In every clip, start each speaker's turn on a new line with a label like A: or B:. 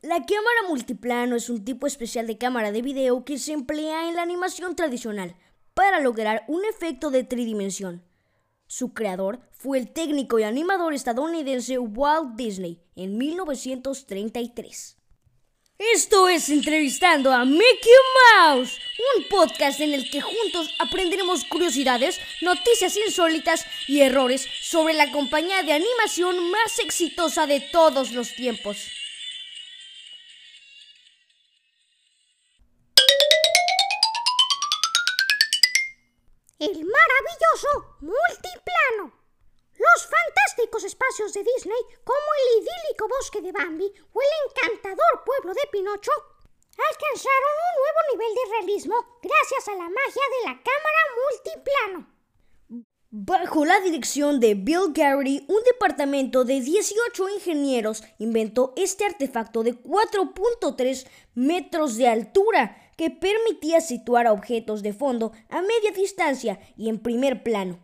A: La cámara multiplano es un tipo especial de cámara de video que se emplea en la animación tradicional para lograr un efecto de tridimensión. Su creador fue el técnico y animador estadounidense Walt Disney en 1933. Esto es Entrevistando a Mickey Mouse, un podcast en el que juntos aprenderemos curiosidades, noticias insólitas y errores sobre la compañía de animación más exitosa de todos los tiempos.
B: El maravilloso multiplano. Los fantásticos espacios de Disney, como el idílico bosque de Bambi o el encantador pueblo de Pinocho, alcanzaron un nuevo nivel de realismo gracias a la magia de la cámara multiplano.
A: Bajo la dirección de Bill Garrity, un departamento de 18 ingenieros inventó este artefacto de 4.3 metros de altura que permitía situar objetos de fondo a media distancia y en primer plano.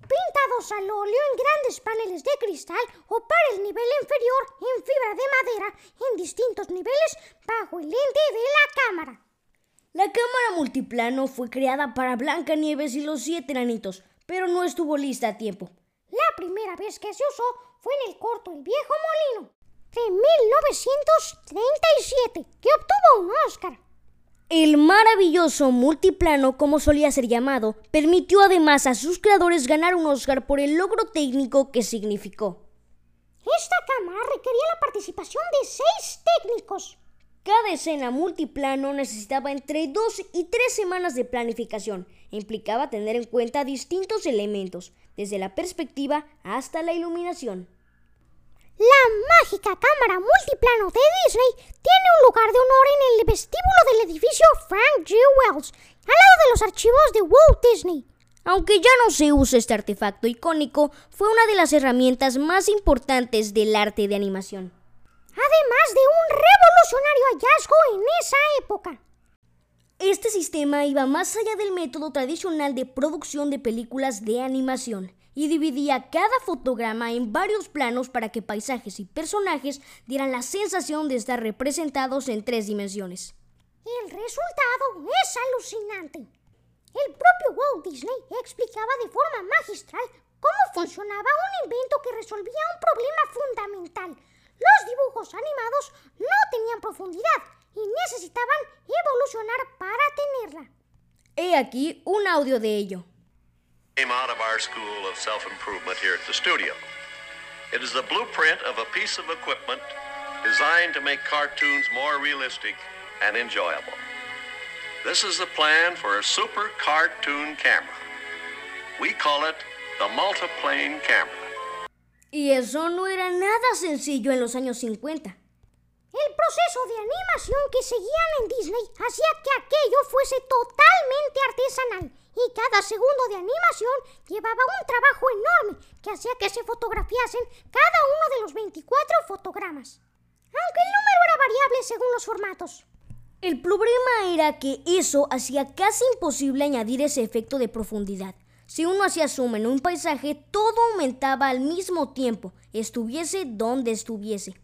B: Pintados al óleo en grandes paneles de cristal o para el nivel inferior en fibra de madera en distintos niveles bajo el lente de la cámara.
A: La cámara multiplano fue creada para Blancanieves y los siete enanitos, pero no estuvo lista a tiempo.
B: La primera vez que se usó fue en el corto El viejo molino de 1937, que obtuvo un Oscar.
A: El maravilloso multiplano, como solía ser llamado, permitió además a sus creadores ganar un Oscar por el logro técnico que significó.
B: Esta cámara requería la participación de seis técnicos.
A: Cada escena multiplano necesitaba entre dos y tres semanas de planificación e implicaba tener en cuenta distintos elementos, desde la perspectiva hasta la iluminación.
B: La mágica cámara multiplano de Disney tiene un lugar de honor en el vestíbulo del edificio Frank G. Wells, al lado de los archivos de Walt Disney.
A: Aunque ya no se usa este artefacto icónico, fue una de las herramientas más importantes del arte de animación.
B: Además de un revolucionario hallazgo en esa época.
A: Este sistema iba más allá del método tradicional de producción de películas de animación y dividía cada fotograma en varios planos para que paisajes y personajes dieran la sensación de estar representados en tres dimensiones.
B: El resultado es alucinante. El propio Walt Disney explicaba de forma magistral cómo funcionaba un invento que resolvía un problema fundamental. Los dibujos animados no tenían profundidad y necesitaban evolucionar para tenerla.
A: He aquí un audio de ello.
C: Came out of our school of self-improvement here at the studio. It is the blueprint of a piece of equipment designed to make cartoons more realistic and enjoyable. This is the plan for a super cartoon camera. We call it the multiplane camera.
A: Y eso no era nada sencillo en los años 50.
B: El proceso de animación que seguían en Disney hacía que aquello fuese totalmente artesanal y cada segundo de animación llevaba un trabajo enorme que hacía que se fotografiasen cada uno de los 24 fotogramas. Aunque el número era variable según los formatos.
A: El problema era que eso hacía casi imposible añadir ese efecto de profundidad. Si uno hacía zoom en un paisaje, todo aumentaba al mismo tiempo, estuviese donde estuviese.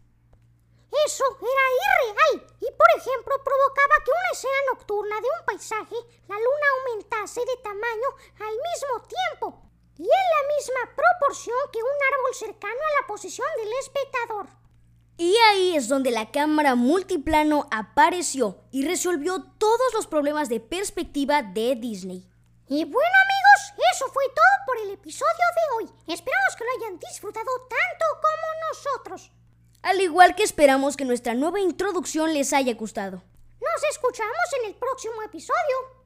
B: Eso era irreal y, por ejemplo, provocaba que una escena nocturna de un paisaje, la luna aumentase de tamaño al mismo tiempo y en la misma proporción que un árbol cercano a la posición del espectador.
A: Y ahí es donde la cámara multiplano apareció y resolvió todos los problemas de perspectiva de Disney.
B: Y bueno amigos, eso fue todo por el episodio de hoy. Esperamos que lo hayan disfrutado tanto como nosotros.
A: Al igual que esperamos que nuestra nueva introducción les haya gustado.
B: Nos escuchamos en el próximo episodio.